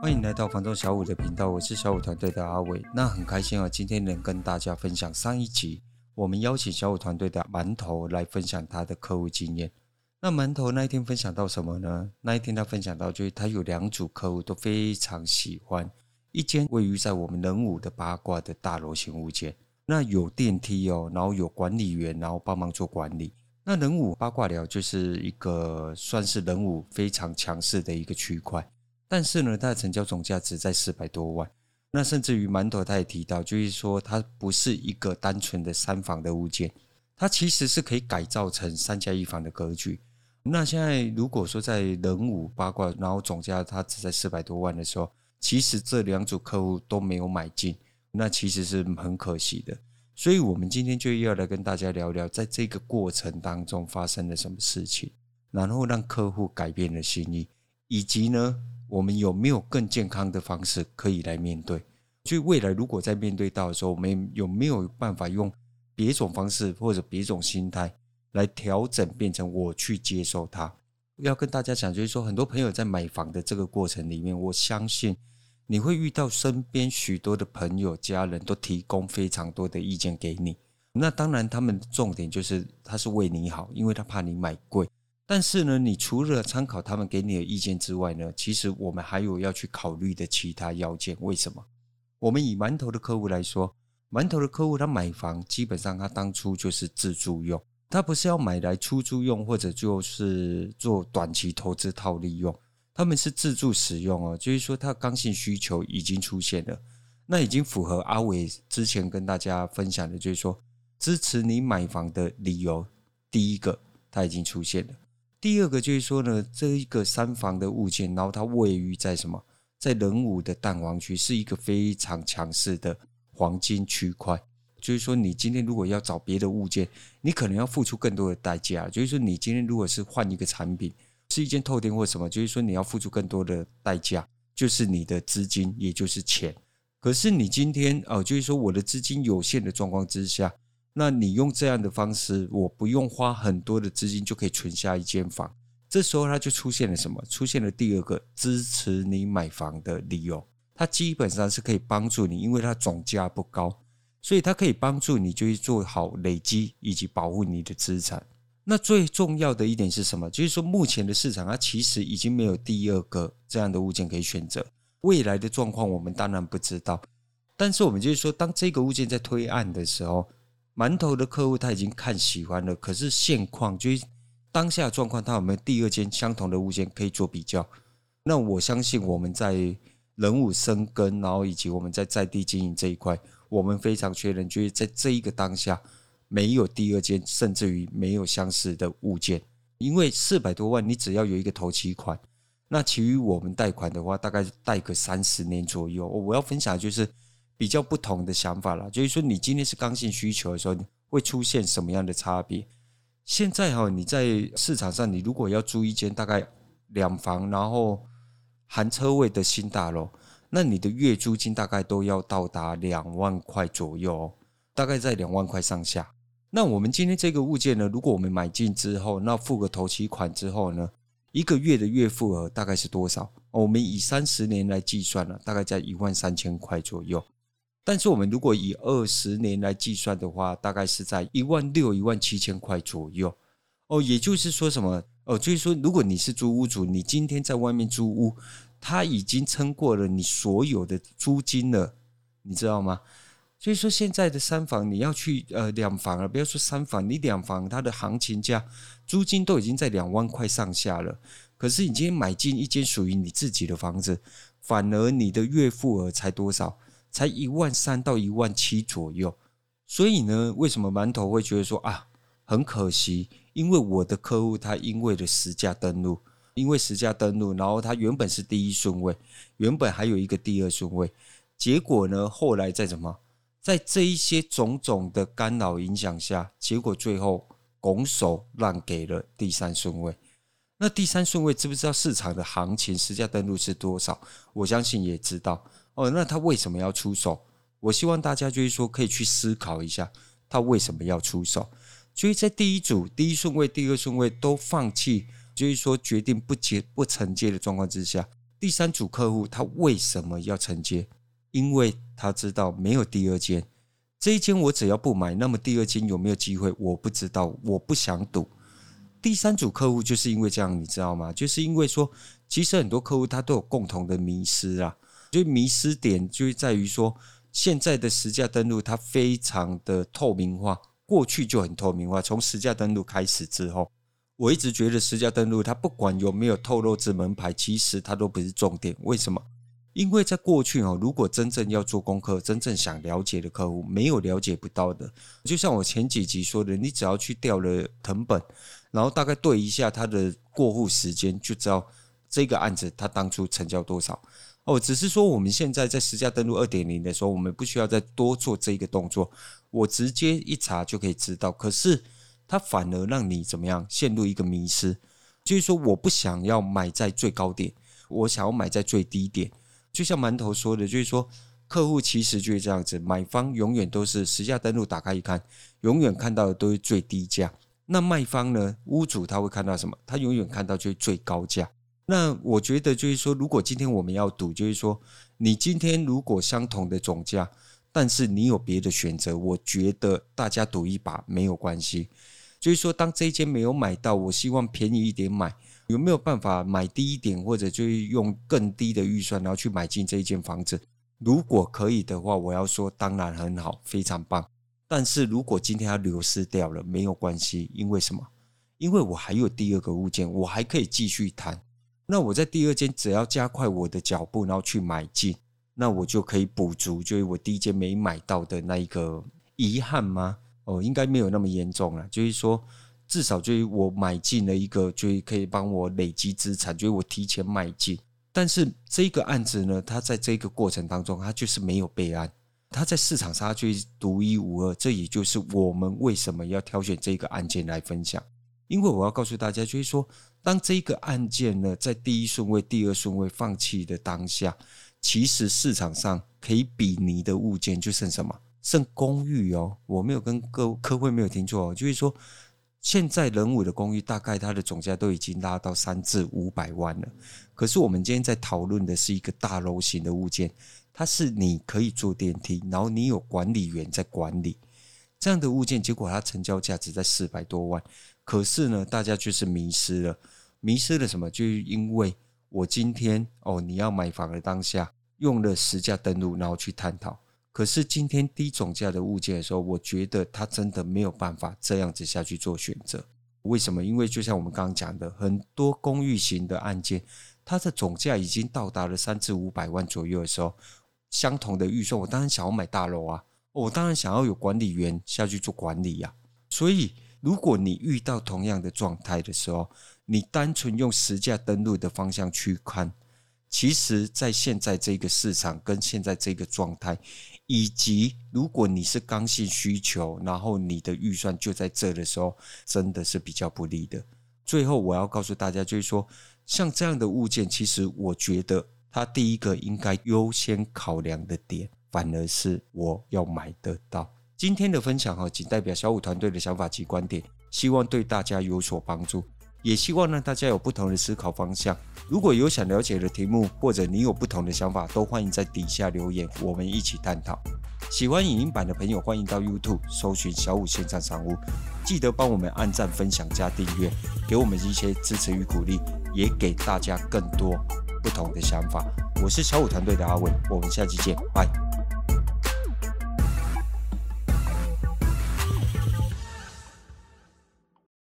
欢迎来到房东小五的频道，我是小五团队的阿伟。那很开心啊，今天能跟大家分享上一集我们邀请小五团队的馒头来分享他的客户经验。那馒头那一天分享到什么呢？那一天他分享到，就是他有两组客户都非常喜欢一间位于在我们仁武的八卦的大楼型物件。那有电梯哦，然后有管理员，然后帮忙做管理。那仁武八卦寮就是一个算是仁武非常强势的一个区块。但是呢，它的成交总价只在四百多万。那甚至于馒头他也提到，就是说它不是一个单纯的三房的物件，它其实是可以改造成三加一房的格局。那现在如果说在仁武八卦，然后总价它只在四百多万的时候，其实这两组客户都没有买进，那其实是很可惜的。所以我们今天就要来跟大家聊聊，在这个过程当中发生了什么事情，然后让客户改变了心意，以及呢，我们有没有更健康的方式可以来面对？所以未来如果在面对到的时候，我们有没有办法用别种方式或者别种心态来调整，变成我去接受它？要跟大家讲，就是说，很多朋友在买房的这个过程里面，我相信你会遇到身边许多的朋友、家人都提供非常多的意见给你。那当然，他们的重点就是他是为你好，因为他怕你买贵。但是呢，你除了参考他们给你的意见之外呢，其实我们还有要去考虑的其他要件。为什么？我们以馒头的客户来说，馒头的客户他买房基本上他当初就是自住用，他不是要买来出租用或者就是做短期投资套利用，他们是自助使用哦。就是说，他刚性需求已经出现了，那已经符合阿伟之前跟大家分享的，就是说支持你买房的理由。第一个，他已经出现了。第二个就是说呢，这一个三房的物件，然后它位于在什么？在仁武的蛋黄区，是一个非常强势的黄金区块。就是说，你今天如果要找别的物件，你可能要付出更多的代价。就是说，你今天如果是换一个产品，是一间透天或什么，就是说你要付出更多的代价，就是你的资金，也就是钱。可是你今天哦，就是说我的资金有限的状况之下。那你用这样的方式，我不用花很多的资金就可以存下一间房。这时候它就出现了什么？出现了第二个支持你买房的理由。它基本上是可以帮助你，因为它总价不高，所以它可以帮助你，就是做好累积以及保护你的资产。那最重要的一点是什么？就是说目前的市场它其实已经没有第二个这样的物件可以选择。未来的状况我们当然不知道，但是我们就是说，当这个物件在推案的时候。馒头的客户他已经看喜欢了，可是现况就是当下状况，他有没有第二间相同的物件可以做比较？那我相信我们在人武生根，然后以及我们在在地经营这一块，我们非常确认，就是在这一个当下没有第二间，甚至于没有相似的物件。因为四百多万，你只要有一个头期款，那其余我们贷款的话，大概贷个三十年左右。我要分享就是。比较不同的想法啦，就是说你今天是刚性需求的时候，会出现什么样的差别？现在哈，你在市场上，你如果要租一间大概两房，然后含车位的新大楼，那你的月租金大概都要到达两万块左右，大概在两万块上下。那我们今天这个物件呢，如果我们买进之后，那付个头期款之后呢，一个月的月付额大概是多少？我们以三十年来计算了，大概在一万三千块左右。但是我们如果以二十年来计算的话，大概是在一万六、一万七千块左右。哦，也就是说什么？哦，就是说，如果你是租屋主，你今天在外面租屋，他已经撑过了你所有的租金了，你知道吗？所以说，现在的三房你要去呃两房了，不要说三房，你两房它的行情价租金都已经在两万块上下了。可是你今天买进一间属于你自己的房子，反而你的月付额才多少？才一万三到一万七左右，所以呢，为什么馒头会觉得说啊，很可惜？因为我的客户他因为了实价登录，因为实价登录，然后他原本是第一顺位，原本还有一个第二顺位，结果呢，后来再怎么，在这一些种种的干扰影响下，结果最后拱手让给了第三顺位。那第三顺位知不知道市场的行情实价登录是多少？我相信也知道。哦，那他为什么要出手？我希望大家就是说可以去思考一下，他为什么要出手？所以在第一组第一顺位、第二顺位都放弃，就是说决定不接不承接的状况之下，第三组客户他为什么要承接？因为他知道没有第二间，这一间我只要不买，那么第二间有没有机会？我不知道，我不想赌。第三组客户就是因为这样，你知道吗？就是因为说，其实很多客户他都有共同的迷失啊，就迷失点就在于说，现在的实价登录它非常的透明化。过去就很透明化，从实价登录开始之后，我一直觉得实价登录它不管有没有透露之门牌，其实它都不是重点。为什么？因为在过去哦，如果真正要做功课，真正想了解的客户没有了解不到的。就像我前几集说的，你只要去调了謄本，然后大概对一下他的过户时间，就知道这个案子他当初成交多少。哦，只是说我们现在在实价登录二点零的时候，我们不需要再多做这个动作，我直接一查就可以知道。可是它反而让你怎么样陷入一个迷失，就是说我不想要买在最高点，我想要买在最低点。就像馒头说的，就是说客户其实就是这样子，买方永远都是实价登录打开一看，永远看到的都是最低价。那卖方呢，屋主他会看到什么？他永远看到就是最高价。那我觉得就是说，如果今天我们要赌，就是说，你今天如果相同的总价，但是你有别的选择，我觉得大家赌一把没有关系。就是说，当这一间没有买到，我希望便宜一点买，有没有办法买低一点，或者就是用更低的预算，然后去买进这一间房子？如果可以的话，我要说当然很好，非常棒。但是如果今天它流失掉了，没有关系，因为什么？因为我还有第二个物件，我还可以继续谈。那我在第二间只要加快我的脚步，然后去买进，那我就可以补足，就是我第一间没买到的那一个遗憾吗？哦，应该没有那么严重了。就是说，至少就我买进了一个，就可以帮我累积资产，就我提前买进。但是这个案子呢，它在这个过程当中，它就是没有备案，它在市场上它就独一无二。这也就是我们为什么要挑选这个案件来分享。因为我要告诉大家，就是说，当这个案件呢，在第一顺位、第二顺位放弃的当下，其实市场上可以比拟的物件就剩什么？剩公寓哦。我没有跟各科会没有听错哦，就是说，现在仁武的公寓大概它的总价都已经拉到三至五百万了。可是我们今天在讨论的是一个大楼型的物件，它是你可以坐电梯，然后你有管理员在管理这样的物件，结果它成交价只在四百多万。可是呢，大家就是迷失了，迷失了什么？就是因为我今天哦，你要买房的当下用了实价登录，然后去探讨。可是今天低总价的物件的时候，我觉得他真的没有办法这样子下去做选择。为什么？因为就像我们刚刚讲的，很多公寓型的案件，它的总价已经到达了三至五百万左右的时候，相同的预算，我当然想要买大楼啊，我当然想要有管理员下去做管理呀，所以。如果你遇到同样的状态的时候，你单纯用实价登录的方向去看，其实，在现在这个市场跟现在这个状态，以及如果你是刚性需求，然后你的预算就在这的时候，真的是比较不利的。最后，我要告诉大家，就是说，像这样的物件，其实我觉得它第一个应该优先考量的点，反而是我要买得到。今天的分享哈，仅代表小武团队的想法及观点，希望对大家有所帮助，也希望让大家有不同的思考方向。如果有想了解的题目，或者你有不同的想法，都欢迎在底下留言，我们一起探讨。喜欢影音版的朋友，欢迎到 YouTube 搜寻小五线上商务，记得帮我们按赞、分享、加订阅，给我们一些支持与鼓励，也给大家更多不同的想法。我是小五团队的阿伟，我们下期见，拜。